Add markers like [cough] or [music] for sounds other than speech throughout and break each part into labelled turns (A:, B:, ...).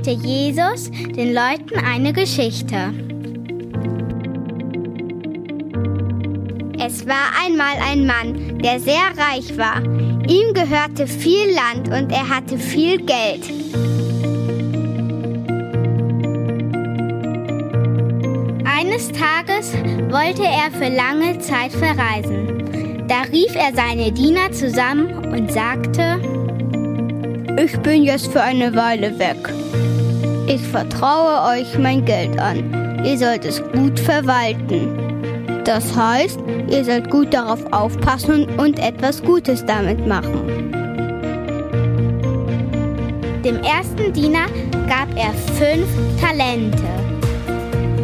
A: Erzählte Jesus den Leuten eine Geschichte. Es war einmal ein Mann, der sehr reich war. Ihm gehörte viel Land und er hatte viel Geld. Eines Tages wollte er für lange Zeit verreisen. Da rief er seine Diener zusammen und sagte, ich bin jetzt für eine Weile weg. Ich vertraue euch mein Geld an. Ihr sollt es gut verwalten. Das heißt, ihr sollt gut darauf aufpassen und etwas Gutes damit machen. Dem ersten Diener gab er fünf Talente.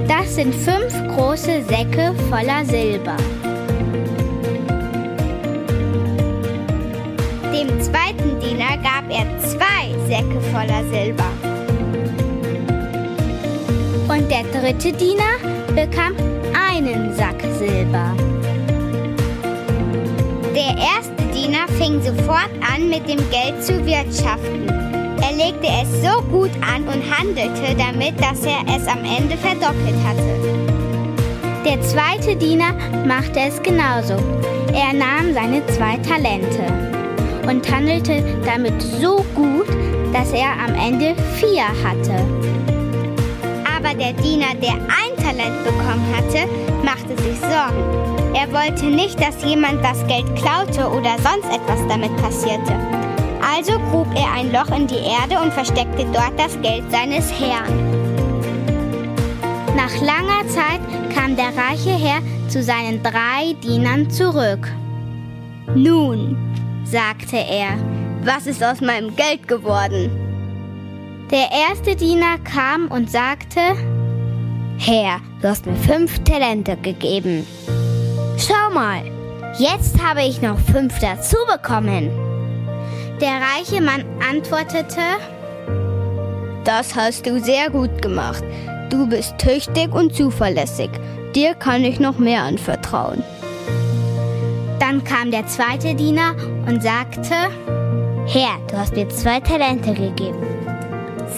A: Das sind fünf große Säcke voller Silber. Dem zweiten Diener gab er zwei Säcke voller Silber. Und der dritte Diener bekam einen Sack Silber. Der erste Diener fing sofort an, mit dem Geld zu wirtschaften. Er legte es so gut an und handelte damit, dass er es am Ende verdoppelt hatte. Der zweite Diener machte es genauso. Er nahm seine zwei Talente und handelte damit so gut, dass er am Ende vier hatte. Der Diener, der ein Talent bekommen hatte, machte sich Sorgen. Er wollte nicht, dass jemand das Geld klaute oder sonst etwas damit passierte. Also grub er ein Loch in die Erde und versteckte dort das Geld seines Herrn. Nach langer Zeit kam der reiche Herr zu seinen drei Dienern zurück. Nun, sagte er, was ist aus meinem Geld geworden? Der erste Diener kam und sagte, Herr, du hast mir fünf Talente gegeben. Schau mal, jetzt habe ich noch fünf dazu bekommen. Der reiche Mann antwortete, Das hast du sehr gut gemacht. Du bist tüchtig und zuverlässig. Dir kann ich noch mehr anvertrauen. Dann kam der zweite Diener und sagte, Herr, du hast mir zwei Talente gegeben.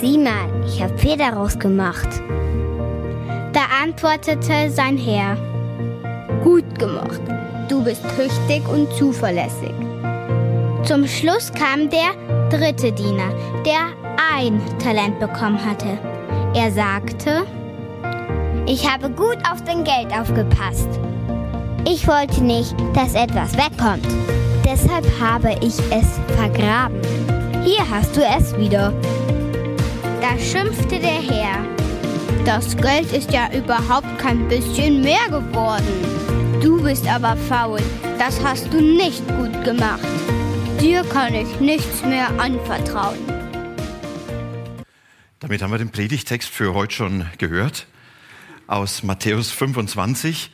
A: Sieh mal, ich habe vier daraus gemacht. Da antwortete sein Herr, Gut gemacht, du bist tüchtig und zuverlässig. Zum Schluss kam der dritte Diener, der ein Talent bekommen hatte. Er sagte, ich habe gut auf dein Geld aufgepasst. Ich wollte nicht, dass etwas wegkommt. Deshalb habe ich es vergraben. Hier hast du es wieder. Da schimpfte der Herr. Das Geld ist ja überhaupt kein bisschen mehr geworden. Du bist aber faul. Das hast du nicht gut gemacht. Dir kann ich nichts mehr anvertrauen.
B: Damit haben wir den Predigtext für heute schon gehört aus Matthäus 25,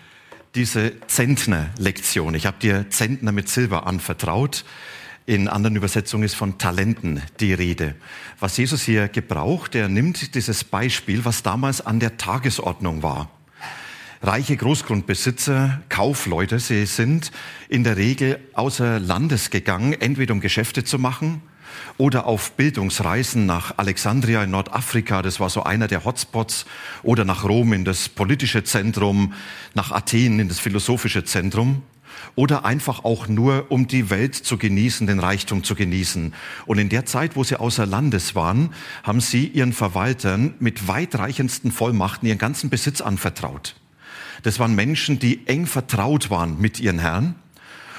B: diese Zentner-Lektion. Ich habe dir Zentner mit Silber anvertraut. In anderen Übersetzungen ist von Talenten die Rede. Was Jesus hier gebraucht, er nimmt dieses Beispiel, was damals an der Tagesordnung war. Reiche Großgrundbesitzer, Kaufleute, sie sind in der Regel außer Landes gegangen, entweder um Geschäfte zu machen oder auf Bildungsreisen nach Alexandria in Nordafrika, das war so einer der Hotspots, oder nach Rom in das politische Zentrum, nach Athen in das philosophische Zentrum, oder einfach auch nur, um die Welt zu genießen, den Reichtum zu genießen. Und in der Zeit, wo sie außer Landes waren, haben sie ihren Verwaltern mit weitreichendsten Vollmachten ihren ganzen Besitz anvertraut. Das waren Menschen, die eng vertraut waren mit ihren Herrn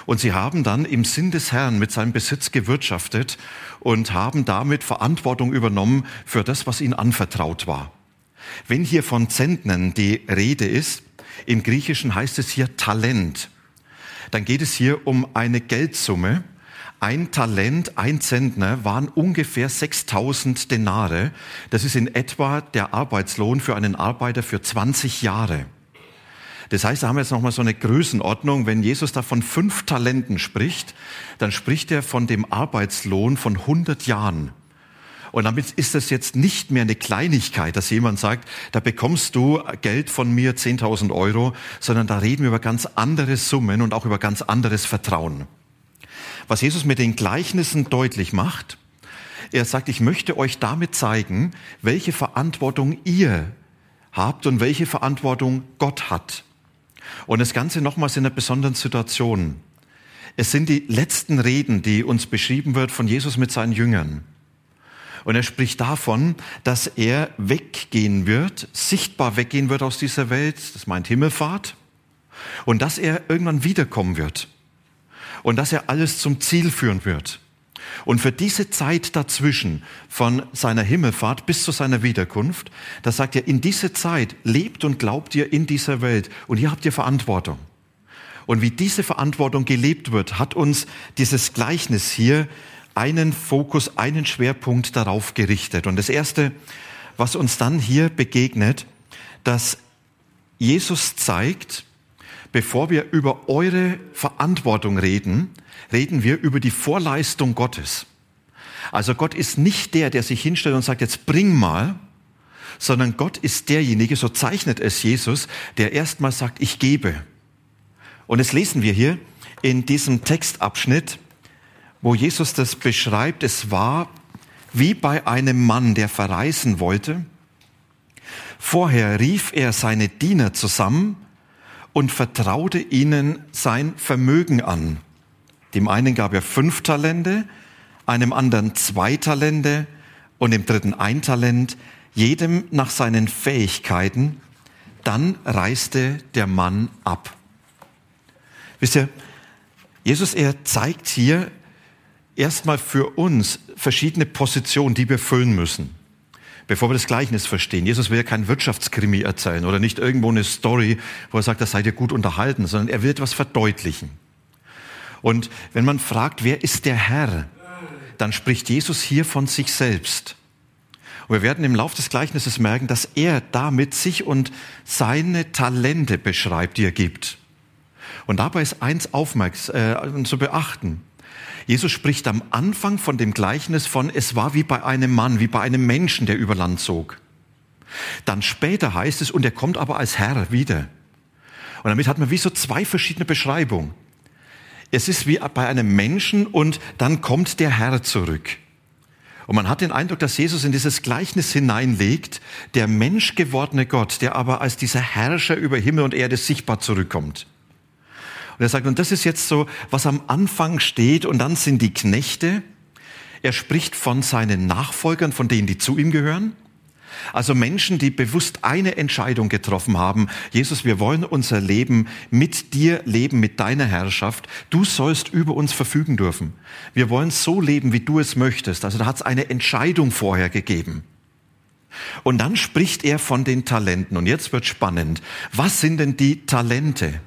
B: und sie haben dann im Sinn des Herrn mit seinem Besitz gewirtschaftet und haben damit Verantwortung übernommen für das, was ihnen anvertraut war. Wenn hier von Zentnern die Rede ist, im Griechischen heißt es hier Talent, dann geht es hier um eine Geldsumme, Ein Talent, ein Zentner waren ungefähr 6000 Denare. Das ist in etwa der Arbeitslohn für einen Arbeiter für 20 Jahre. Das heißt, da haben wir jetzt nochmal so eine Größenordnung. Wenn Jesus da von fünf Talenten spricht, dann spricht er von dem Arbeitslohn von 100 Jahren. Und damit ist es jetzt nicht mehr eine Kleinigkeit, dass jemand sagt, da bekommst du Geld von mir, 10.000 Euro, sondern da reden wir über ganz andere Summen und auch über ganz anderes Vertrauen. Was Jesus mit den Gleichnissen deutlich macht, er sagt, ich möchte euch damit zeigen, welche Verantwortung ihr habt und welche Verantwortung Gott hat. Und das Ganze nochmals in einer besonderen Situation. Es sind die letzten Reden, die uns beschrieben wird von Jesus mit seinen Jüngern. Und er spricht davon, dass er weggehen wird, sichtbar weggehen wird aus dieser Welt, das meint Himmelfahrt, und dass er irgendwann wiederkommen wird und dass er alles zum Ziel führen wird. Und für diese Zeit dazwischen, von seiner Himmelfahrt bis zu seiner Wiederkunft, da sagt er, in diese Zeit lebt und glaubt ihr in dieser Welt und hier habt ihr Verantwortung. Und wie diese Verantwortung gelebt wird, hat uns dieses Gleichnis hier einen Fokus, einen Schwerpunkt darauf gerichtet. Und das Erste, was uns dann hier begegnet, dass Jesus zeigt, bevor wir über eure Verantwortung reden, reden wir über die Vorleistung Gottes. Also Gott ist nicht der, der sich hinstellt und sagt, jetzt bring mal, sondern Gott ist derjenige, so zeichnet es Jesus, der erstmal sagt, ich gebe. Und das lesen wir hier in diesem Textabschnitt wo Jesus das beschreibt, es war wie bei einem Mann, der verreisen wollte. Vorher rief er seine Diener zusammen und vertraute ihnen sein Vermögen an. Dem einen gab er fünf Talente, einem anderen zwei Talente und dem dritten ein Talent, jedem nach seinen Fähigkeiten. Dann reiste der Mann ab. Wisst ihr, Jesus, er zeigt hier, erstmal für uns verschiedene Positionen, die wir füllen müssen. Bevor wir das Gleichnis verstehen. Jesus will ja kein Wirtschaftskrimi erzählen oder nicht irgendwo eine Story, wo er sagt, das seid ihr gut unterhalten, sondern er will etwas verdeutlichen. Und wenn man fragt, wer ist der Herr, dann spricht Jesus hier von sich selbst. Und wir werden im Laufe des Gleichnisses merken, dass er damit sich und seine Talente beschreibt, die er gibt. Und dabei ist eins aufmerksam, äh, zu beachten. Jesus spricht am Anfang von dem Gleichnis von, es war wie bei einem Mann, wie bei einem Menschen, der über Land zog. Dann später heißt es, und er kommt aber als Herr wieder. Und damit hat man wie so zwei verschiedene Beschreibungen. Es ist wie bei einem Menschen und dann kommt der Herr zurück. Und man hat den Eindruck, dass Jesus in dieses Gleichnis hineinlegt, der menschgewordene Gott, der aber als dieser Herrscher über Himmel und Erde sichtbar zurückkommt. Und er sagt, und das ist jetzt so, was am Anfang steht, und dann sind die Knechte. Er spricht von seinen Nachfolgern, von denen, die zu ihm gehören. Also Menschen, die bewusst eine Entscheidung getroffen haben. Jesus, wir wollen unser Leben mit dir leben, mit deiner Herrschaft. Du sollst über uns verfügen dürfen. Wir wollen so leben, wie du es möchtest. Also da hat es eine Entscheidung vorher gegeben. Und dann spricht er von den Talenten. Und jetzt wird spannend. Was sind denn die Talente?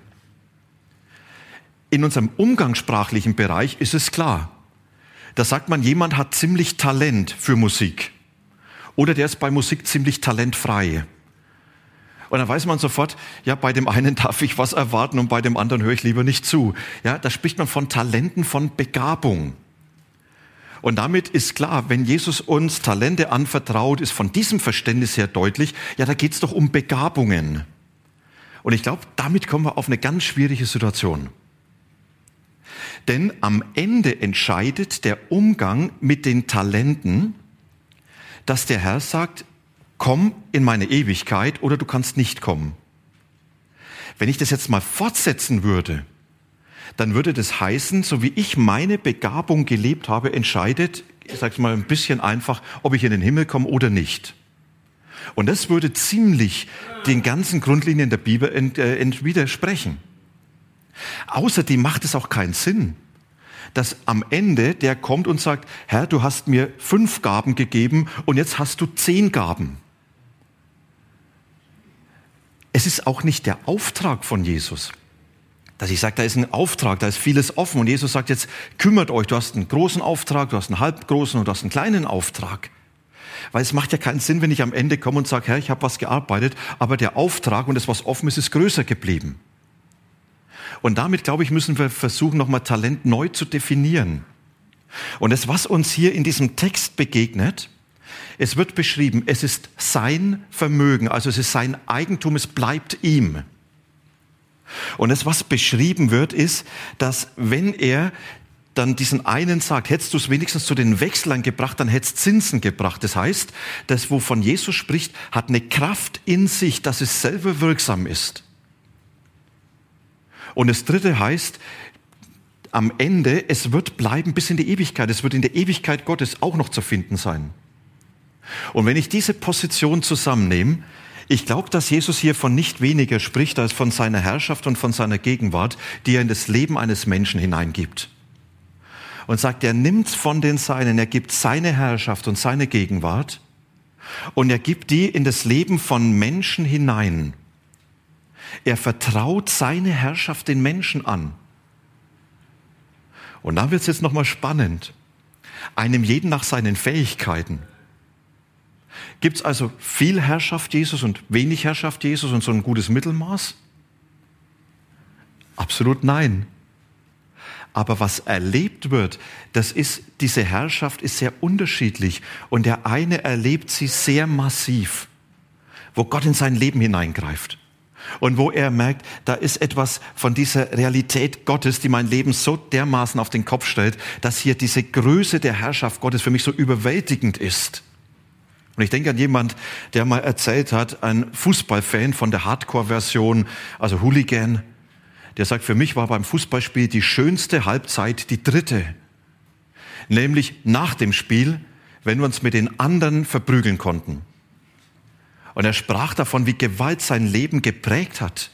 B: In unserem umgangssprachlichen Bereich ist es klar. Da sagt man, jemand hat ziemlich Talent für Musik. Oder der ist bei Musik ziemlich talentfrei. Und dann weiß man sofort, ja, bei dem einen [laughs] darf ich was erwarten und bei dem anderen höre ich lieber nicht zu. Ja, da spricht man von Talenten, von Begabung. Und damit ist klar, wenn Jesus uns Talente anvertraut, ist von diesem Verständnis her deutlich, ja, da geht es doch um Begabungen. Und ich glaube, damit kommen wir auf eine ganz schwierige Situation. Denn am Ende entscheidet der Umgang mit den Talenten, dass der Herr sagt, komm in meine Ewigkeit oder du kannst nicht kommen. Wenn ich das jetzt mal fortsetzen würde, dann würde das heißen, so wie ich meine Begabung gelebt habe, entscheidet, ich sage es mal ein bisschen einfach, ob ich in den Himmel komme oder nicht. Und das würde ziemlich den ganzen Grundlinien der Bibel ent, äh, ent widersprechen. Außerdem macht es auch keinen Sinn, dass am Ende der kommt und sagt, Herr, du hast mir fünf Gaben gegeben und jetzt hast du zehn Gaben. Es ist auch nicht der Auftrag von Jesus. Dass ich sage, da ist ein Auftrag, da ist vieles offen. Und Jesus sagt jetzt, kümmert euch, du hast einen großen Auftrag, du hast einen halbgroßen und du hast einen kleinen Auftrag. Weil es macht ja keinen Sinn, wenn ich am Ende komme und sage, Herr, ich habe was gearbeitet, aber der Auftrag und das, was offen ist, ist größer geblieben. Und damit, glaube ich, müssen wir versuchen, nochmal Talent neu zu definieren. Und das, was uns hier in diesem Text begegnet, es wird beschrieben, es ist sein Vermögen, also es ist sein Eigentum, es bleibt ihm. Und das, was beschrieben wird, ist, dass wenn er dann diesen einen sagt, hättest du es wenigstens zu den Wechslern gebracht, dann hättest Zinsen gebracht. Das heißt, das, wovon Jesus spricht, hat eine Kraft in sich, dass es selber wirksam ist. Und das dritte heißt, am Ende, es wird bleiben bis in die Ewigkeit. Es wird in der Ewigkeit Gottes auch noch zu finden sein. Und wenn ich diese Position zusammennehme, ich glaube, dass Jesus hier von nicht weniger spricht als von seiner Herrschaft und von seiner Gegenwart, die er in das Leben eines Menschen hineingibt. Und sagt, er nimmt von den Seinen, er gibt seine Herrschaft und seine Gegenwart und er gibt die in das Leben von Menschen hinein. Er vertraut seine Herrschaft den Menschen an. Und da wird es jetzt nochmal spannend. Einem jeden nach seinen Fähigkeiten. Gibt es also viel Herrschaft Jesus und wenig Herrschaft Jesus und so ein gutes Mittelmaß? Absolut nein. Aber was erlebt wird, das ist, diese Herrschaft ist sehr unterschiedlich und der eine erlebt sie sehr massiv, wo Gott in sein Leben hineingreift. Und wo er merkt, da ist etwas von dieser Realität Gottes, die mein Leben so dermaßen auf den Kopf stellt, dass hier diese Größe der Herrschaft Gottes für mich so überwältigend ist. Und ich denke an jemand, der mal erzählt hat, ein Fußballfan von der Hardcore-Version, also Hooligan, der sagt, für mich war beim Fußballspiel die schönste Halbzeit die dritte. Nämlich nach dem Spiel, wenn wir uns mit den anderen verprügeln konnten. Und er sprach davon, wie Gewalt sein Leben geprägt hat.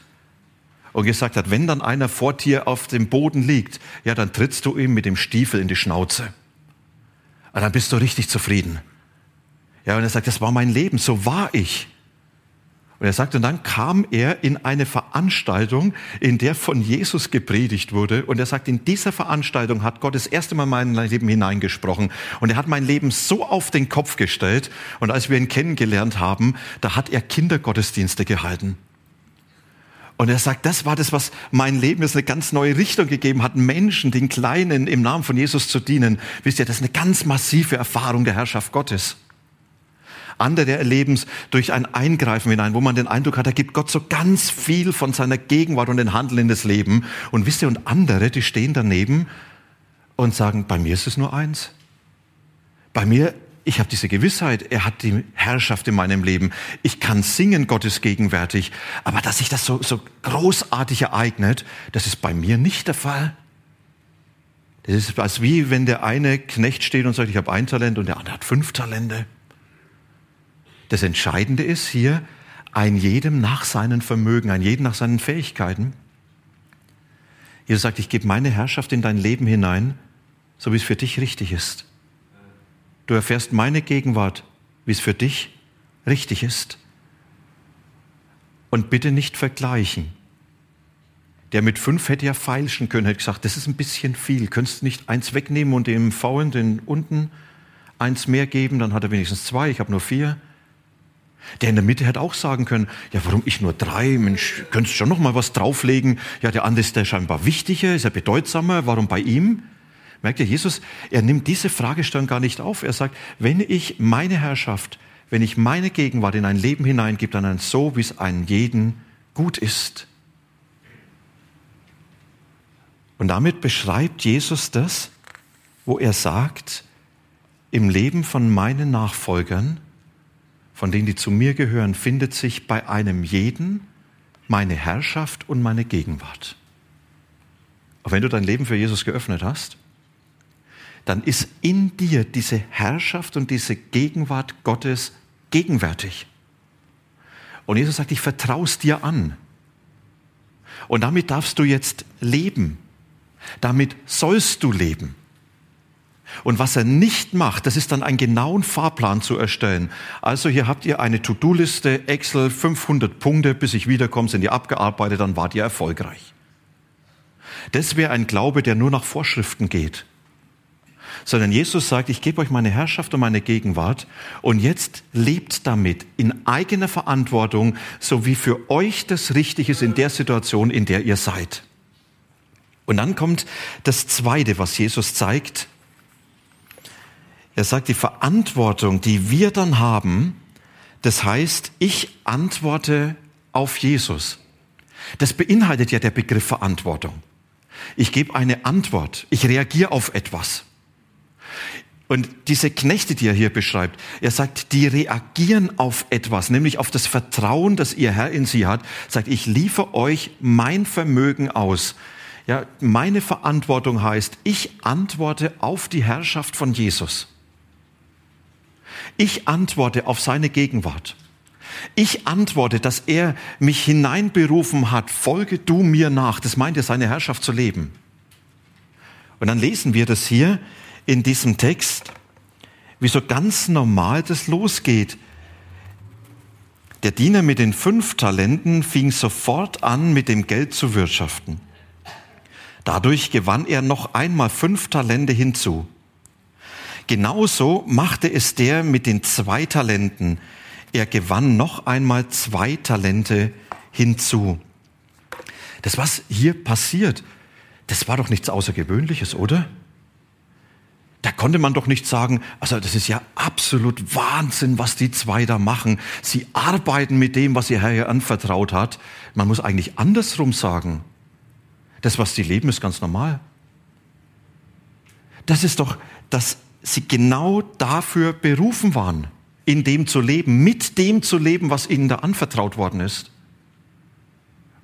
B: Und gesagt hat, wenn dann einer vor dir auf dem Boden liegt, ja, dann trittst du ihm mit dem Stiefel in die Schnauze. Und dann bist du richtig zufrieden. Ja, und er sagt, das war mein Leben, so war ich. Und er sagt, und dann kam er in eine Veranstaltung, in der von Jesus gepredigt wurde. Und er sagt, in dieser Veranstaltung hat Gott das erste Mal mein Leben hineingesprochen. Und er hat mein Leben so auf den Kopf gestellt. Und als wir ihn kennengelernt haben, da hat er Kindergottesdienste gehalten. Und er sagt, das war das, was mein Leben jetzt eine ganz neue Richtung gegeben hat, Menschen, den Kleinen im Namen von Jesus zu dienen. Wisst ihr, das ist eine ganz massive Erfahrung der Herrschaft Gottes. Andere erleben es durch ein Eingreifen hinein, wo man den Eindruck hat, da gibt Gott so ganz viel von seiner Gegenwart und den Handeln in das Leben. Und wisst ihr, und andere, die stehen daneben und sagen, bei mir ist es nur eins. Bei mir, ich habe diese Gewissheit, er hat die Herrschaft in meinem Leben. Ich kann singen, Gott ist gegenwärtig. Aber dass sich das so, so großartig ereignet, das ist bei mir nicht der Fall. Das ist als wie wenn der eine Knecht steht und sagt, ich habe ein Talent und der andere hat fünf Talente. Das Entscheidende ist hier, ein jedem nach seinen Vermögen, ein jedem nach seinen Fähigkeiten. Jesus sagt, ich gebe meine Herrschaft in dein Leben hinein, so wie es für dich richtig ist. Du erfährst meine Gegenwart, wie es für dich richtig ist. Und bitte nicht vergleichen. Der mit fünf hätte ja feilschen können, hätte gesagt, das ist ein bisschen viel. Könntest du nicht eins wegnehmen und dem Faulen, den unten, eins mehr geben, dann hat er wenigstens zwei, ich habe nur vier. Der in der Mitte hätte auch sagen können, ja, warum ich nur drei? Mensch, könntest du schon noch mal was drauflegen? Ja, der andere ist der scheinbar wichtiger, ist er bedeutsamer, warum bei ihm? Merkt ihr, Jesus, er nimmt diese Fragestellung gar nicht auf. Er sagt, wenn ich meine Herrschaft, wenn ich meine Gegenwart in ein Leben hineingebe, dann so, wie es einem jeden gut ist. Und damit beschreibt Jesus das, wo er sagt, im Leben von meinen Nachfolgern von denen, die zu mir gehören, findet sich bei einem jeden meine Herrschaft und meine Gegenwart. Auch wenn du dein Leben für Jesus geöffnet hast, dann ist in dir diese Herrschaft und diese Gegenwart Gottes gegenwärtig. Und Jesus sagt, ich vertraue es dir an. Und damit darfst du jetzt leben. Damit sollst du leben. Und was er nicht macht, das ist dann einen genauen Fahrplan zu erstellen. Also hier habt ihr eine To-Do-Liste, Excel, 500 Punkte, bis ich wiederkomme, sind die abgearbeitet, dann wart ihr erfolgreich. Das wäre ein Glaube, der nur nach Vorschriften geht. Sondern Jesus sagt, ich gebe euch meine Herrschaft und meine Gegenwart und jetzt lebt damit in eigener Verantwortung, so wie für euch das richtig ist in der Situation, in der ihr seid. Und dann kommt das Zweite, was Jesus zeigt. Er sagt, die Verantwortung, die wir dann haben, das heißt, ich antworte auf Jesus. Das beinhaltet ja der Begriff Verantwortung. Ich gebe eine Antwort. Ich reagiere auf etwas. Und diese Knechte, die er hier beschreibt, er sagt, die reagieren auf etwas, nämlich auf das Vertrauen, das ihr Herr in sie hat, sagt, ich liefere euch mein Vermögen aus. Ja, meine Verantwortung heißt, ich antworte auf die Herrschaft von Jesus. Ich antworte auf seine Gegenwart. Ich antworte, dass er mich hineinberufen hat, folge du mir nach. Das meint er, seine Herrschaft zu leben. Und dann lesen wir das hier in diesem Text, wie so ganz normal das losgeht. Der Diener mit den fünf Talenten fing sofort an, mit dem Geld zu wirtschaften. Dadurch gewann er noch einmal fünf Talente hinzu. Genauso machte es der mit den zwei Talenten. Er gewann noch einmal zwei Talente hinzu. Das, was hier passiert, das war doch nichts Außergewöhnliches, oder? Da konnte man doch nicht sagen, also das ist ja absolut Wahnsinn, was die zwei da machen. Sie arbeiten mit dem, was ihr Herr hier anvertraut hat. Man muss eigentlich andersrum sagen. Das, was sie leben, ist ganz normal. Das ist doch das sie genau dafür berufen waren, in dem zu leben, mit dem zu leben, was ihnen da anvertraut worden ist.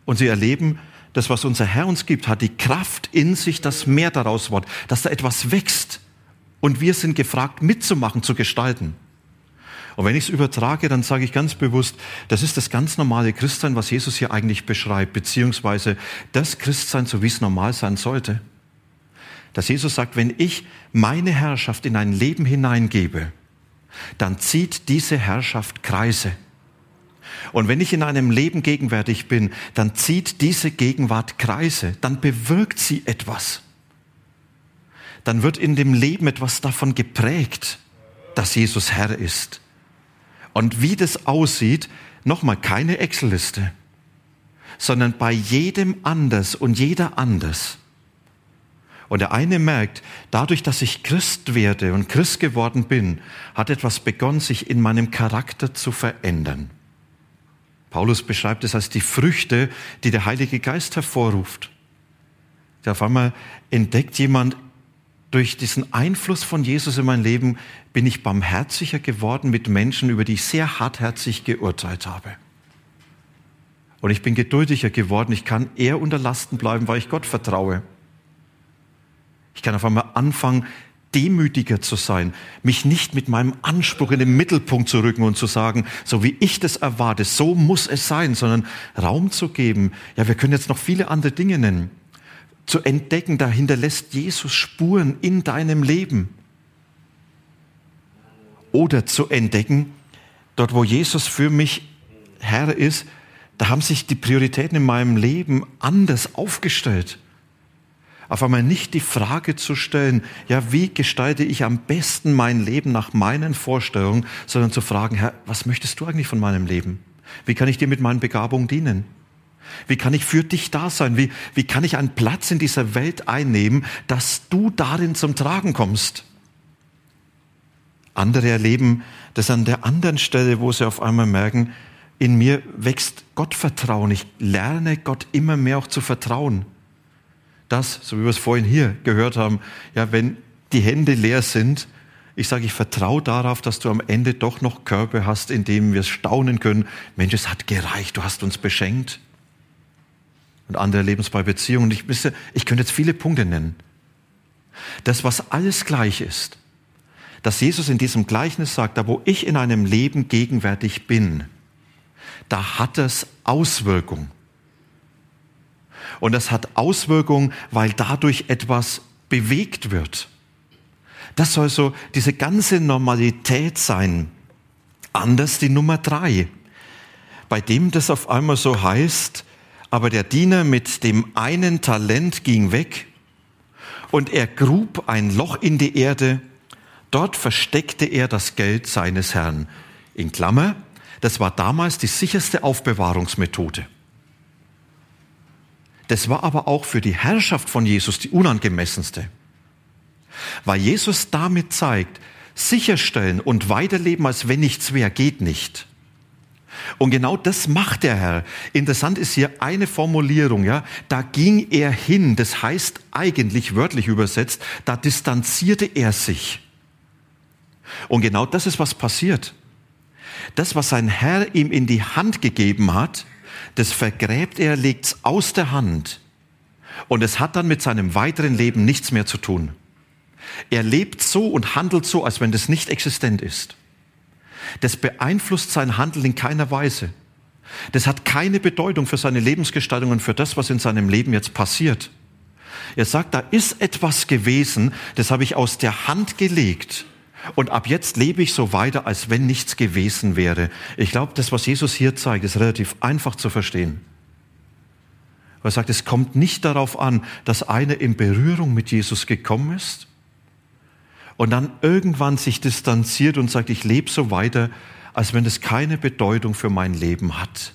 B: Und sie erleben, das, was unser Herr uns gibt, hat die Kraft in sich, dass mehr daraus wird, dass da etwas wächst. Und wir sind gefragt, mitzumachen, zu gestalten. Und wenn ich es übertrage, dann sage ich ganz bewusst, das ist das ganz normale Christsein, was Jesus hier eigentlich beschreibt, beziehungsweise das Christsein, so wie es normal sein sollte. Dass Jesus sagt, wenn ich meine Herrschaft in ein Leben hineingebe, dann zieht diese Herrschaft Kreise. Und wenn ich in einem Leben gegenwärtig bin, dann zieht diese Gegenwart Kreise, dann bewirkt sie etwas. Dann wird in dem Leben etwas davon geprägt, dass Jesus Herr ist. Und wie das aussieht, nochmal keine Excel-Liste, sondern bei jedem anders und jeder anders. Und der eine merkt, dadurch, dass ich Christ werde und Christ geworden bin, hat etwas begonnen, sich in meinem Charakter zu verändern. Paulus beschreibt es als die Früchte, die der Heilige Geist hervorruft. Auf einmal entdeckt jemand, durch diesen Einfluss von Jesus in mein Leben bin ich barmherziger geworden mit Menschen, über die ich sehr hartherzig geurteilt habe. Und ich bin geduldiger geworden. Ich kann eher unter Lasten bleiben, weil ich Gott vertraue. Ich kann auf einmal anfangen, demütiger zu sein, mich nicht mit meinem Anspruch in den Mittelpunkt zu rücken und zu sagen, so wie ich das erwarte, so muss es sein, sondern Raum zu geben. Ja, wir können jetzt noch viele andere Dinge nennen. Zu entdecken, da hinterlässt Jesus Spuren in deinem Leben. Oder zu entdecken, dort wo Jesus für mich Herr ist, da haben sich die Prioritäten in meinem Leben anders aufgestellt auf einmal nicht die Frage zu stellen, ja, wie gestalte ich am besten mein Leben nach meinen Vorstellungen, sondern zu fragen, Herr, was möchtest du eigentlich von meinem Leben? Wie kann ich dir mit meinen Begabungen dienen? Wie kann ich für dich da sein? Wie, wie kann ich einen Platz in dieser Welt einnehmen, dass du darin zum Tragen kommst? Andere erleben das an der anderen Stelle, wo sie auf einmal merken, in mir wächst Gottvertrauen. Ich lerne Gott immer mehr auch zu vertrauen das, so wie wir es vorhin hier gehört haben, ja, wenn die Hände leer sind, ich sage, ich vertraue darauf, dass du am Ende doch noch Körper hast, in denen wir staunen können. Mensch, es hat gereicht, du hast uns beschenkt. Und andere leben es bei Beziehungen. Ich, wisse, ich könnte jetzt viele Punkte nennen. Das, was alles gleich ist, dass Jesus in diesem Gleichnis sagt, da wo ich in einem Leben gegenwärtig bin, da hat es Auswirkungen. Und das hat Auswirkungen, weil dadurch etwas bewegt wird. Das soll so diese ganze Normalität sein. Anders die Nummer drei, bei dem das auf einmal so heißt, Aber der Diener mit dem einen Talent ging weg und er grub ein Loch in die Erde. Dort versteckte er das Geld seines Herrn. In Klammer, das war damals die sicherste Aufbewahrungsmethode. Das war aber auch für die Herrschaft von Jesus die unangemessenste. Weil Jesus damit zeigt, sicherstellen und weiterleben, als wenn nichts wäre, geht nicht. Und genau das macht der Herr. Interessant ist hier eine Formulierung, ja. Da ging er hin. Das heißt eigentlich wörtlich übersetzt, da distanzierte er sich. Und genau das ist, was passiert. Das, was sein Herr ihm in die Hand gegeben hat, das vergräbt er, legt's aus der Hand. Und es hat dann mit seinem weiteren Leben nichts mehr zu tun. Er lebt so und handelt so, als wenn das nicht existent ist. Das beeinflusst sein Handeln in keiner Weise. Das hat keine Bedeutung für seine Lebensgestaltung und für das, was in seinem Leben jetzt passiert. Er sagt, da ist etwas gewesen, das habe ich aus der Hand gelegt. Und ab jetzt lebe ich so weiter, als wenn nichts gewesen wäre. Ich glaube, das, was Jesus hier zeigt, ist relativ einfach zu verstehen. Er sagt, es kommt nicht darauf an, dass einer in Berührung mit Jesus gekommen ist und dann irgendwann sich distanziert und sagt, ich lebe so weiter, als wenn es keine Bedeutung für mein Leben hat.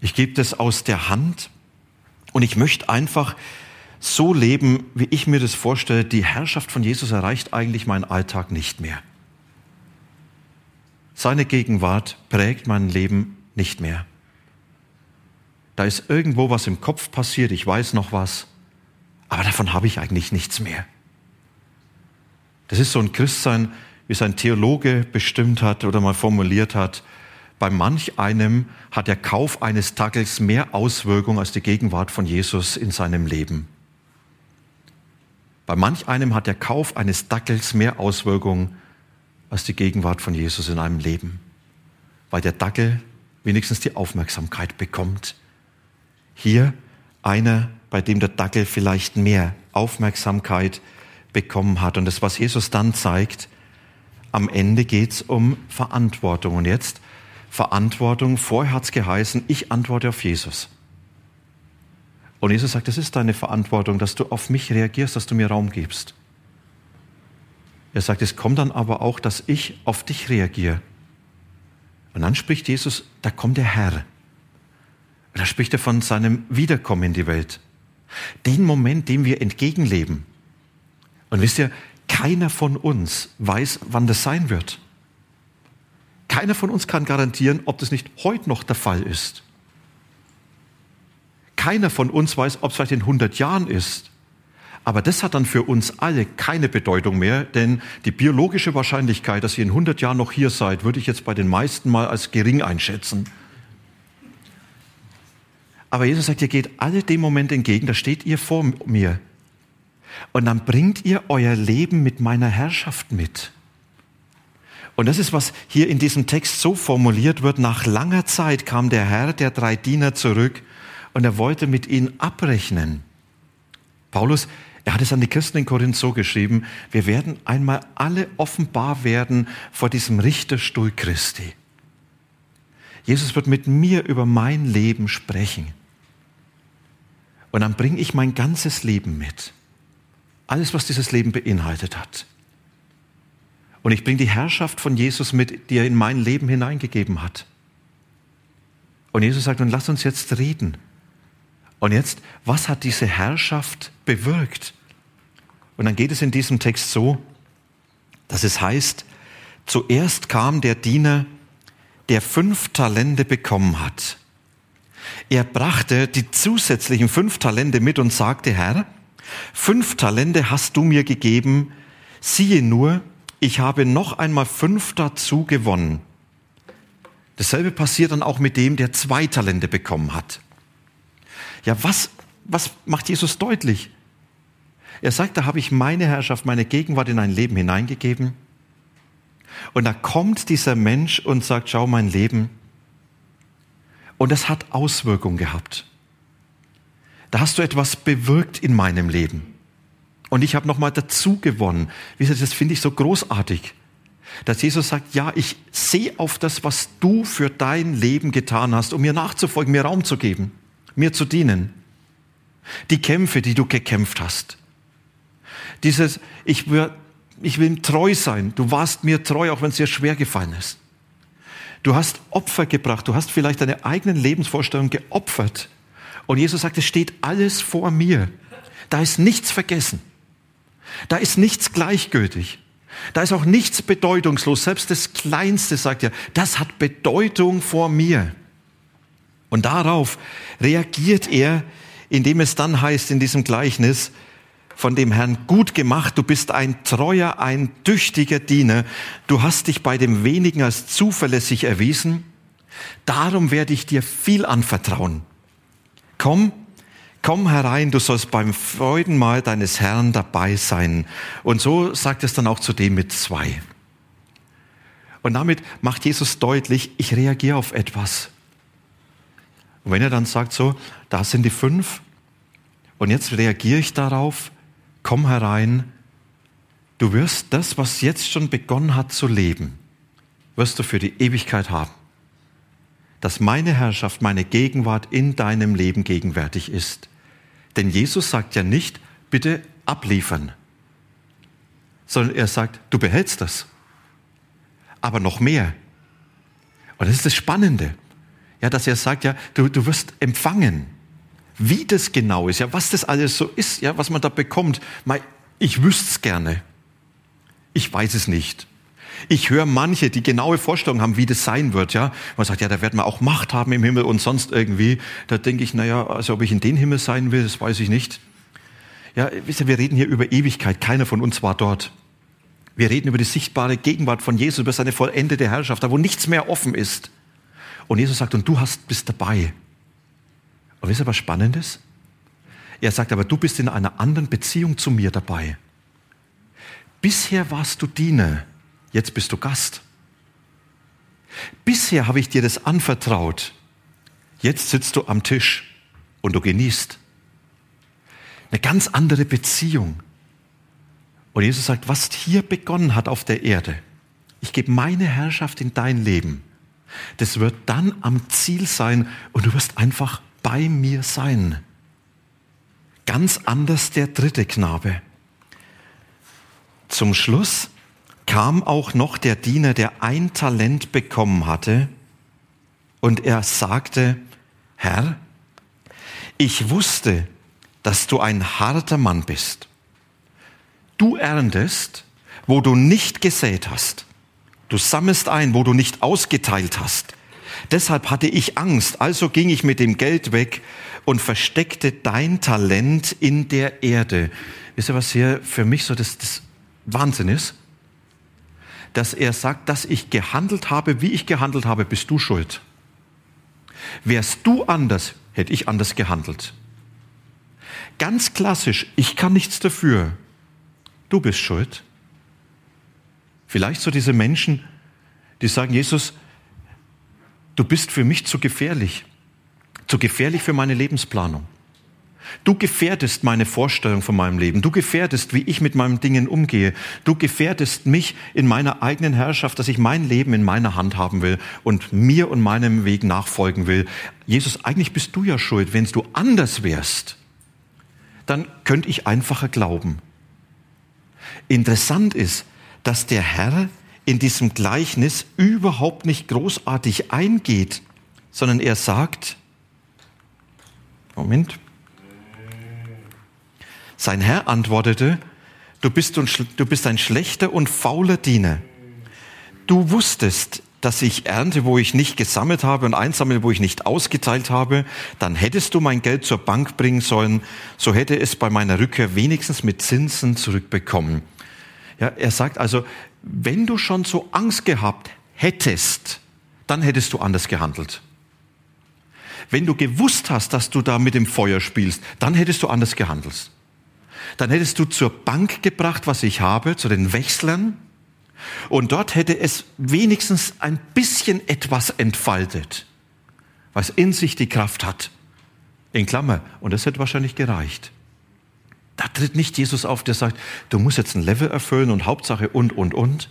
B: Ich gebe das aus der Hand und ich möchte einfach so leben, wie ich mir das vorstelle, die Herrschaft von Jesus erreicht eigentlich meinen Alltag nicht mehr. Seine Gegenwart prägt mein Leben nicht mehr. Da ist irgendwo was im Kopf passiert, ich weiß noch was, aber davon habe ich eigentlich nichts mehr. Das ist so ein Christsein, wie es ein Theologe bestimmt hat oder mal formuliert hat. Bei manch einem hat der Kauf eines Tackels mehr Auswirkung als die Gegenwart von Jesus in seinem Leben. Bei manch einem hat der Kauf eines Dackels mehr Auswirkungen als die Gegenwart von Jesus in einem Leben, weil der Dackel wenigstens die Aufmerksamkeit bekommt. Hier einer, bei dem der Dackel vielleicht mehr Aufmerksamkeit bekommen hat. Und das, was Jesus dann zeigt, am Ende geht es um Verantwortung. Und jetzt Verantwortung, vorher hat es geheißen, ich antworte auf Jesus. Und Jesus sagt, das ist deine Verantwortung, dass du auf mich reagierst, dass du mir Raum gibst. Er sagt, es kommt dann aber auch, dass ich auf dich reagiere. Und dann spricht Jesus, da kommt der Herr. Da spricht er von seinem Wiederkommen in die Welt. Den Moment, dem wir entgegenleben. Und wisst ihr, keiner von uns weiß, wann das sein wird. Keiner von uns kann garantieren, ob das nicht heute noch der Fall ist. Keiner von uns weiß, ob es vielleicht in 100 Jahren ist. Aber das hat dann für uns alle keine Bedeutung mehr, denn die biologische Wahrscheinlichkeit, dass ihr in 100 Jahren noch hier seid, würde ich jetzt bei den meisten mal als gering einschätzen. Aber Jesus sagt, ihr geht alle dem Moment entgegen, da steht ihr vor mir. Und dann bringt ihr euer Leben mit meiner Herrschaft mit. Und das ist, was hier in diesem Text so formuliert wird. Nach langer Zeit kam der Herr der drei Diener zurück und er wollte mit ihnen abrechnen. Paulus, er hat es an die Christen in Korinth so geschrieben, wir werden einmal alle offenbar werden vor diesem Richterstuhl Christi. Jesus wird mit mir über mein Leben sprechen. Und dann bringe ich mein ganzes Leben mit. Alles, was dieses Leben beinhaltet hat. Und ich bringe die Herrschaft von Jesus mit, die er in mein Leben hineingegeben hat. Und Jesus sagt, und lass uns jetzt reden. Und jetzt, was hat diese Herrschaft bewirkt? Und dann geht es in diesem Text so, dass es heißt, zuerst kam der Diener, der fünf Talente bekommen hat. Er brachte die zusätzlichen fünf Talente mit und sagte, Herr, fünf Talente hast du mir gegeben, siehe nur, ich habe noch einmal fünf dazu gewonnen. Dasselbe passiert dann auch mit dem, der zwei Talente bekommen hat. Ja, was, was macht Jesus deutlich? Er sagt, da habe ich meine Herrschaft, meine Gegenwart in ein Leben hineingegeben. Und da kommt dieser Mensch und sagt, schau mein Leben. Und das hat Auswirkungen gehabt. Da hast du etwas bewirkt in meinem Leben. Und ich habe nochmal dazu gewonnen. Wisst ihr, das finde ich so großartig. Dass Jesus sagt, ja, ich sehe auf das, was du für dein Leben getan hast, um mir nachzufolgen, mir Raum zu geben, mir zu dienen. Die Kämpfe, die du gekämpft hast. Dieses, ich will, ich will treu sein. Du warst mir treu, auch wenn es dir schwer gefallen ist. Du hast Opfer gebracht. Du hast vielleicht deine eigenen Lebensvorstellungen geopfert. Und Jesus sagt, es steht alles vor mir. Da ist nichts vergessen. Da ist nichts gleichgültig. Da ist auch nichts bedeutungslos. Selbst das Kleinste sagt er, das hat Bedeutung vor mir. Und darauf reagiert er, indem es dann heißt in diesem Gleichnis, von dem Herrn gut gemacht, du bist ein treuer, ein tüchtiger Diener, du hast dich bei dem wenigen als zuverlässig erwiesen, darum werde ich dir viel anvertrauen. Komm, komm herein, du sollst beim Freudenmahl deines Herrn dabei sein. Und so sagt es dann auch zu dem mit zwei. Und damit macht Jesus deutlich, ich reagiere auf etwas. Und wenn er dann sagt so, da sind die fünf, und jetzt reagiere ich darauf, komm herein, du wirst das, was jetzt schon begonnen hat zu leben, wirst du für die Ewigkeit haben. Dass meine Herrschaft, meine Gegenwart in deinem Leben gegenwärtig ist. Denn Jesus sagt ja nicht, bitte abliefern, sondern er sagt, du behältst das. Aber noch mehr. Und das ist das Spannende. Ja, dass er sagt, ja, du, du wirst empfangen. Wie das genau ist, ja, was das alles so ist, ja, was man da bekommt, ich wüsste es gerne. Ich weiß es nicht. Ich höre manche, die genaue Vorstellungen haben, wie das sein wird, ja. Man sagt, ja, da werden wir auch Macht haben im Himmel und sonst irgendwie. Da denke ich, naja, also ob ich in den Himmel sein will, das weiß ich nicht. Ja, wisst ihr, wir reden hier über Ewigkeit. Keiner von uns war dort. Wir reden über die sichtbare Gegenwart von Jesus, über seine vollendete Herrschaft, da wo nichts mehr offen ist. Und Jesus sagt, und du hast, bist dabei. Und wisst ihr was Spannendes? Er sagt aber, du bist in einer anderen Beziehung zu mir dabei. Bisher warst du Diener, jetzt bist du Gast. Bisher habe ich dir das anvertraut, jetzt sitzt du am Tisch und du genießt. Eine ganz andere Beziehung. Und Jesus sagt, was hier begonnen hat auf der Erde, ich gebe meine Herrschaft in dein Leben, das wird dann am Ziel sein und du wirst einfach bei mir sein. Ganz anders der dritte Knabe. Zum Schluss kam auch noch der Diener, der ein Talent bekommen hatte, und er sagte, Herr, ich wusste, dass du ein harter Mann bist. Du erntest, wo du nicht gesät hast. Du sammelst ein, wo du nicht ausgeteilt hast. Deshalb hatte ich Angst, also ging ich mit dem Geld weg und versteckte dein Talent in der Erde. Wisst ihr, was hier für mich so das, das Wahnsinn ist? Dass er sagt, dass ich gehandelt habe, wie ich gehandelt habe, bist du schuld. Wärst du anders, hätte ich anders gehandelt. Ganz klassisch, ich kann nichts dafür. Du bist schuld. Vielleicht so diese Menschen, die sagen, Jesus, du bist für mich zu gefährlich, zu gefährlich für meine Lebensplanung. Du gefährdest meine Vorstellung von meinem Leben. Du gefährdest, wie ich mit meinen Dingen umgehe. Du gefährdest mich in meiner eigenen Herrschaft, dass ich mein Leben in meiner Hand haben will und mir und meinem Weg nachfolgen will. Jesus, eigentlich bist du ja schuld. Wenn du anders wärst, dann könnte ich einfacher glauben. Interessant ist, dass der Herr in diesem Gleichnis überhaupt nicht großartig eingeht, sondern er sagt, Moment, sein Herr antwortete, du bist, du bist ein schlechter und fauler Diener. Du wusstest, dass ich ernte, wo ich nicht gesammelt habe und einsammle, wo ich nicht ausgeteilt habe, dann hättest du mein Geld zur Bank bringen sollen, so hätte es bei meiner Rückkehr wenigstens mit Zinsen zurückbekommen. Ja, er sagt also, wenn du schon so Angst gehabt hättest, dann hättest du anders gehandelt. Wenn du gewusst hast, dass du da mit dem Feuer spielst, dann hättest du anders gehandelt. Dann hättest du zur Bank gebracht, was ich habe, zu den Wechslern, und dort hätte es wenigstens ein bisschen etwas entfaltet, was in sich die Kraft hat. In Klammer. Und das hätte wahrscheinlich gereicht. Da tritt nicht Jesus auf, der sagt, du musst jetzt ein Level erfüllen und Hauptsache und, und, und.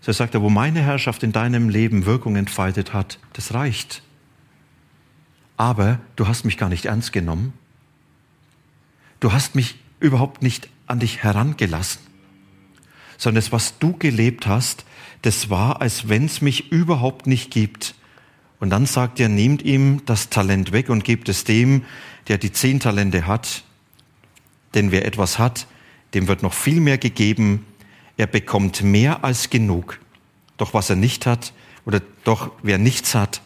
B: So sagt er, wo meine Herrschaft in deinem Leben Wirkung entfaltet hat, das reicht. Aber du hast mich gar nicht ernst genommen. Du hast mich überhaupt nicht an dich herangelassen, sondern das, was du gelebt hast, das war, als wenn es mich überhaupt nicht gibt. Und dann sagt er, nehmt ihm das Talent weg und gebt es dem, der die zehn Talente hat. Denn wer etwas hat, dem wird noch viel mehr gegeben. Er bekommt mehr als genug. Doch was er nicht hat, oder doch wer nichts hat,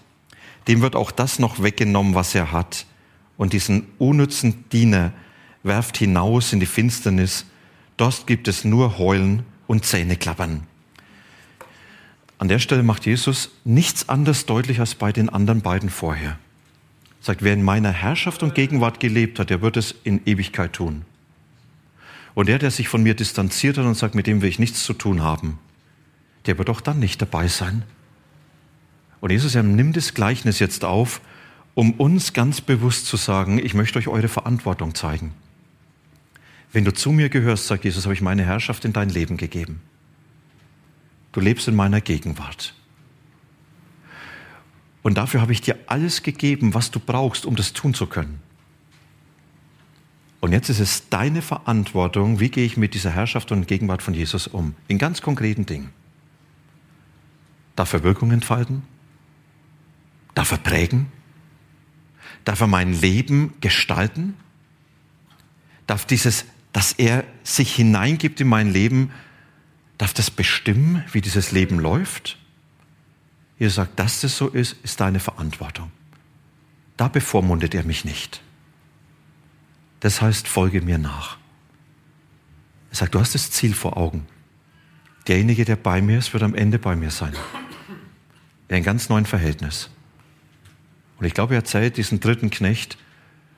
B: dem wird auch das noch weggenommen, was er hat. Und diesen unnützen Diener werft hinaus in die Finsternis. Dort gibt es nur Heulen und Zähneklappern. An der Stelle macht Jesus nichts anderes deutlich als bei den anderen beiden vorher. Er sagt, wer in meiner Herrschaft und Gegenwart gelebt hat, der wird es in Ewigkeit tun. Und der, der sich von mir distanziert hat und sagt, mit dem will ich nichts zu tun haben, der wird auch dann nicht dabei sein. Und Jesus er nimmt das Gleichnis jetzt auf, um uns ganz bewusst zu sagen, ich möchte euch eure Verantwortung zeigen. Wenn du zu mir gehörst, sagt Jesus, habe ich meine Herrschaft in dein Leben gegeben. Du lebst in meiner Gegenwart. Und dafür habe ich dir alles gegeben, was du brauchst, um das tun zu können. Und jetzt ist es deine Verantwortung, wie gehe ich mit dieser Herrschaft und Gegenwart von Jesus um? In ganz konkreten Dingen. Darf er Wirkung entfalten? Darf er prägen? Darf er mein Leben gestalten? Darf dieses dass er sich hineingibt in mein Leben, darf das bestimmen, wie dieses Leben läuft? Ihr sagt, dass das so ist, ist deine Verantwortung. Da bevormundet er mich nicht. Das heißt, folge mir nach. Er sagt, du hast das Ziel vor Augen. Derjenige, der bei mir ist, wird am Ende bei mir sein. In einem ganz neuen Verhältnis. Und ich glaube, er erzählt diesen dritten Knecht,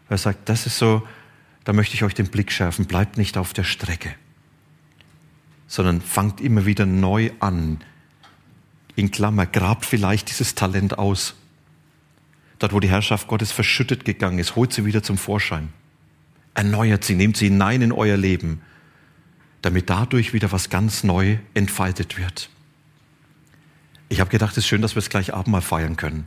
B: er sagt, das ist so, da möchte ich euch den Blick schärfen, bleibt nicht auf der Strecke, sondern fangt immer wieder neu an. In Klammer, grabt vielleicht dieses Talent aus. Dort, wo die Herrschaft Gottes verschüttet gegangen ist, holt sie wieder zum Vorschein. Erneuert sie, nehmt sie hinein in euer Leben, damit dadurch wieder was ganz neu entfaltet wird. Ich habe gedacht, es ist schön, dass wir es gleich Abendmahl feiern können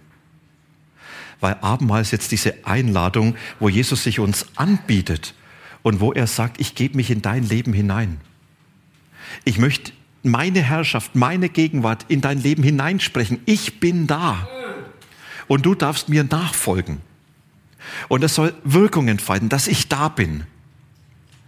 B: weil Abendmahl ist jetzt diese Einladung, wo Jesus sich uns anbietet und wo er sagt, ich gebe mich in dein Leben hinein. Ich möchte meine Herrschaft, meine Gegenwart in dein Leben hineinsprechen. Ich bin da. Und du darfst mir nachfolgen. Und es soll Wirkung entfalten, dass ich da bin.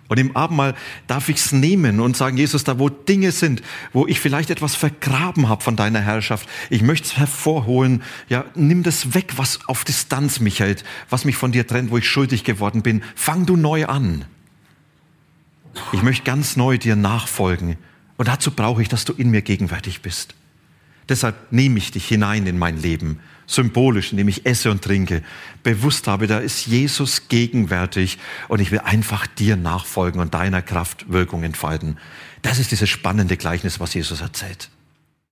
B: Und im Abendmahl darf ich es nehmen und sagen, Jesus, da wo Dinge sind, wo ich vielleicht etwas vergraben habe von deiner Herrschaft, ich möchte es hervorholen, ja, nimm das weg, was auf Distanz mich hält, was mich von dir trennt, wo ich schuldig geworden bin. Fang du neu an. Ich möchte ganz neu dir nachfolgen. Und dazu brauche ich, dass du in mir gegenwärtig bist. Deshalb nehme ich dich hinein in mein Leben symbolisch, indem ich esse und trinke, bewusst habe, da ist Jesus gegenwärtig und ich will einfach dir nachfolgen und deiner Kraft Wirkung entfalten. Das ist dieses spannende Gleichnis, was Jesus erzählt.